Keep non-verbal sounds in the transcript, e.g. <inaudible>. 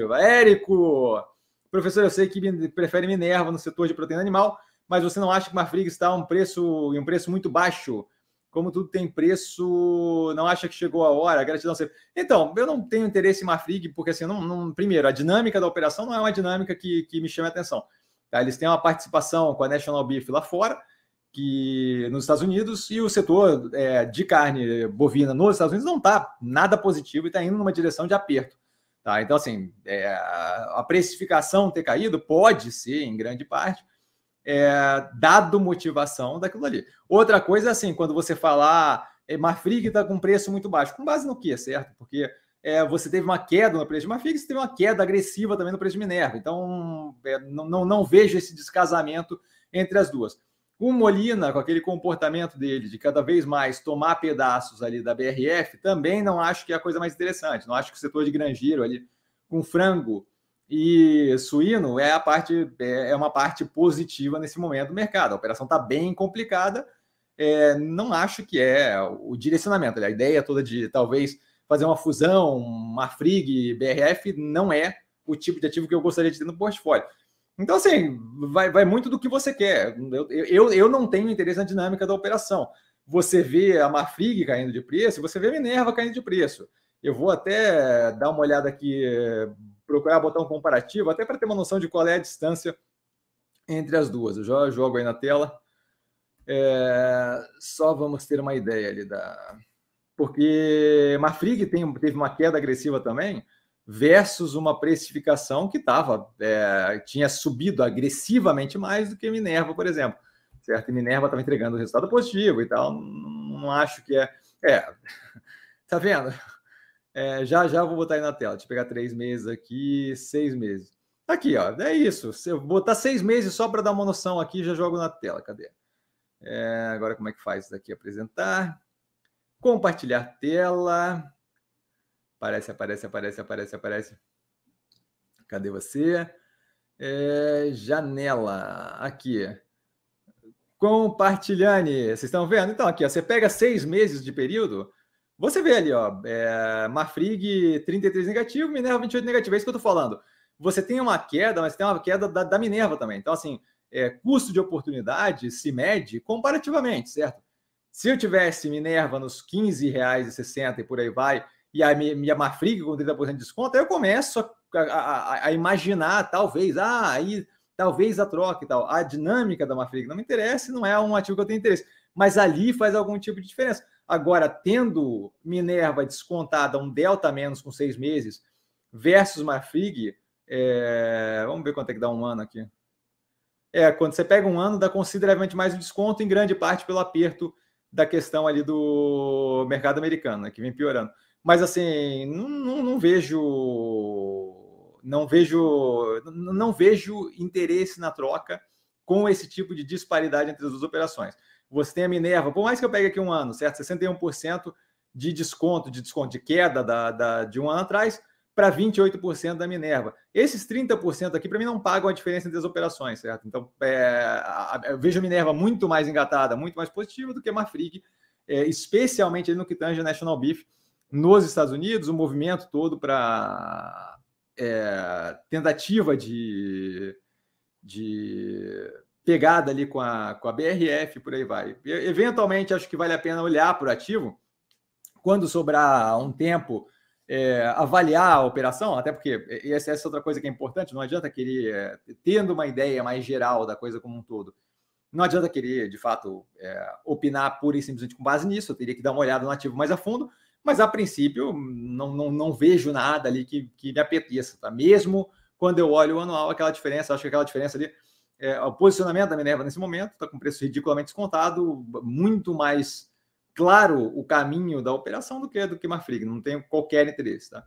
Érico, professor, eu sei que prefere Minerva no setor de proteína animal, mas você não acha que Marfrig está a um preço, um preço muito baixo? Como tudo tem preço, não acha que chegou a hora? Gratidão sempre. Então, eu não tenho interesse em Marfrig, porque assim, não, não, primeiro, a dinâmica da operação não é uma dinâmica que, que me chama a atenção. Tá? Eles têm uma participação com a National Beef lá fora, que nos Estados Unidos, e o setor é, de carne bovina nos Estados Unidos não está nada positivo e está indo numa direção de aperto. Tá? Então, assim, é, a precificação ter caído pode ser, em grande parte, é, dado motivação daquilo ali. Outra coisa é assim, quando você falar é, Marfrig está com preço muito baixo, com base no que, certo? Porque é, você teve uma queda no preço de Marfrig, você teve uma queda agressiva também no preço de Minerva. Então, é, não, não, não, vejo esse descasamento entre as duas. O Molina, com aquele comportamento dele de cada vez mais tomar pedaços ali da BRF, também não acho que é a coisa mais interessante. Não acho que o setor de granjeiro ali, com frango e suíno é a parte é, é uma parte positiva nesse momento do mercado. A operação está bem complicada. É, não acho que é o direcionamento. A ideia toda de talvez fazer uma fusão, uma Frig, BRF, não é o tipo de ativo que eu gostaria de ter no portfólio. Então, assim, vai, vai muito do que você quer. Eu, eu, eu não tenho interesse na dinâmica da operação. Você vê a Marfrig caindo de preço, você vê a Minerva caindo de preço. Eu vou até dar uma olhada aqui procurar botar um comparativo, até para ter uma noção de qual é a distância entre as duas. Eu já jogo aí na tela. É, só vamos ter uma ideia ali da. Porque Mafrig tem, teve uma queda agressiva também, versus uma precificação que tava, é, tinha subido agressivamente mais do que Minerva, por exemplo. Certo? E Minerva estava entregando resultado positivo e tal. Não, não acho que é. É, <laughs> tá vendo? É, já já vou botar aí na tela. Deixa eu pegar três meses aqui, seis meses. Aqui, ó, é isso. Se eu botar seis meses só para dar uma noção aqui, já jogo na tela. Cadê? É, agora, como é que faz isso daqui? Apresentar. Compartilhar tela. Aparece, aparece, aparece, aparece, aparece. Cadê você? É, janela. Aqui. Compartilhane. Vocês estão vendo? Então, aqui, ó, você pega seis meses de período você vê ali, ó, é, Mafrig 33 negativo, Minerva 28 negativo. É isso que eu tô falando. Você tem uma queda, mas tem uma queda da, da Minerva também. Então, assim, é, custo de oportunidade se mede comparativamente, certo? Se eu tivesse Minerva nos R$ 15,60 e por aí vai, e a minha Mafrig com 30% de desconto, aí eu começo a, a, a, imaginar, talvez, ah, aí talvez a troca e tal. A dinâmica da Mafrig não me interessa, não é um ativo que eu tenho interesse. Mas ali faz algum tipo de diferença. Agora, tendo Minerva descontada um delta menos com seis meses versus Marfrig, é... vamos ver quanto é que dá um ano aqui. É, quando você pega um ano, dá consideravelmente mais um desconto, em grande parte pelo aperto da questão ali do mercado americano, né, que vem piorando. Mas assim, não, não, não vejo não vejo não vejo interesse na troca com esse tipo de disparidade entre as duas operações. Você tem a Minerva, por mais que eu pegue aqui um ano, certo? 61% de desconto, de desconto de queda da, da de um ano atrás, para 28% da Minerva. Esses 30% aqui, para mim, não pagam a diferença entre as operações, certo? Então, é, eu vejo a Minerva muito mais engatada, muito mais positiva do que a Marfrig, é, especialmente no que tange National Beef nos Estados Unidos, o movimento todo para é, tentativa de, de pegada ali com a, com a BRF, por aí vai. Eventualmente, acho que vale a pena olhar o ativo, quando sobrar um tempo, é, avaliar a operação, até porque essa, essa é outra coisa que é importante, não adianta querer, é, tendo uma ideia mais geral da coisa como um todo, não adianta querer, de fato, é, opinar pura e simplesmente com base nisso, eu teria que dar uma olhada no ativo mais a fundo, mas a princípio não, não, não vejo nada ali que, que me apeteça, tá? Mesmo quando eu olho o anual, aquela diferença, acho que aquela diferença ali é, o posicionamento da Minerva nesse momento está com preço ridiculamente descontado, muito mais claro o caminho da operação do que do que Marfrig, não tenho qualquer interesse. Tá?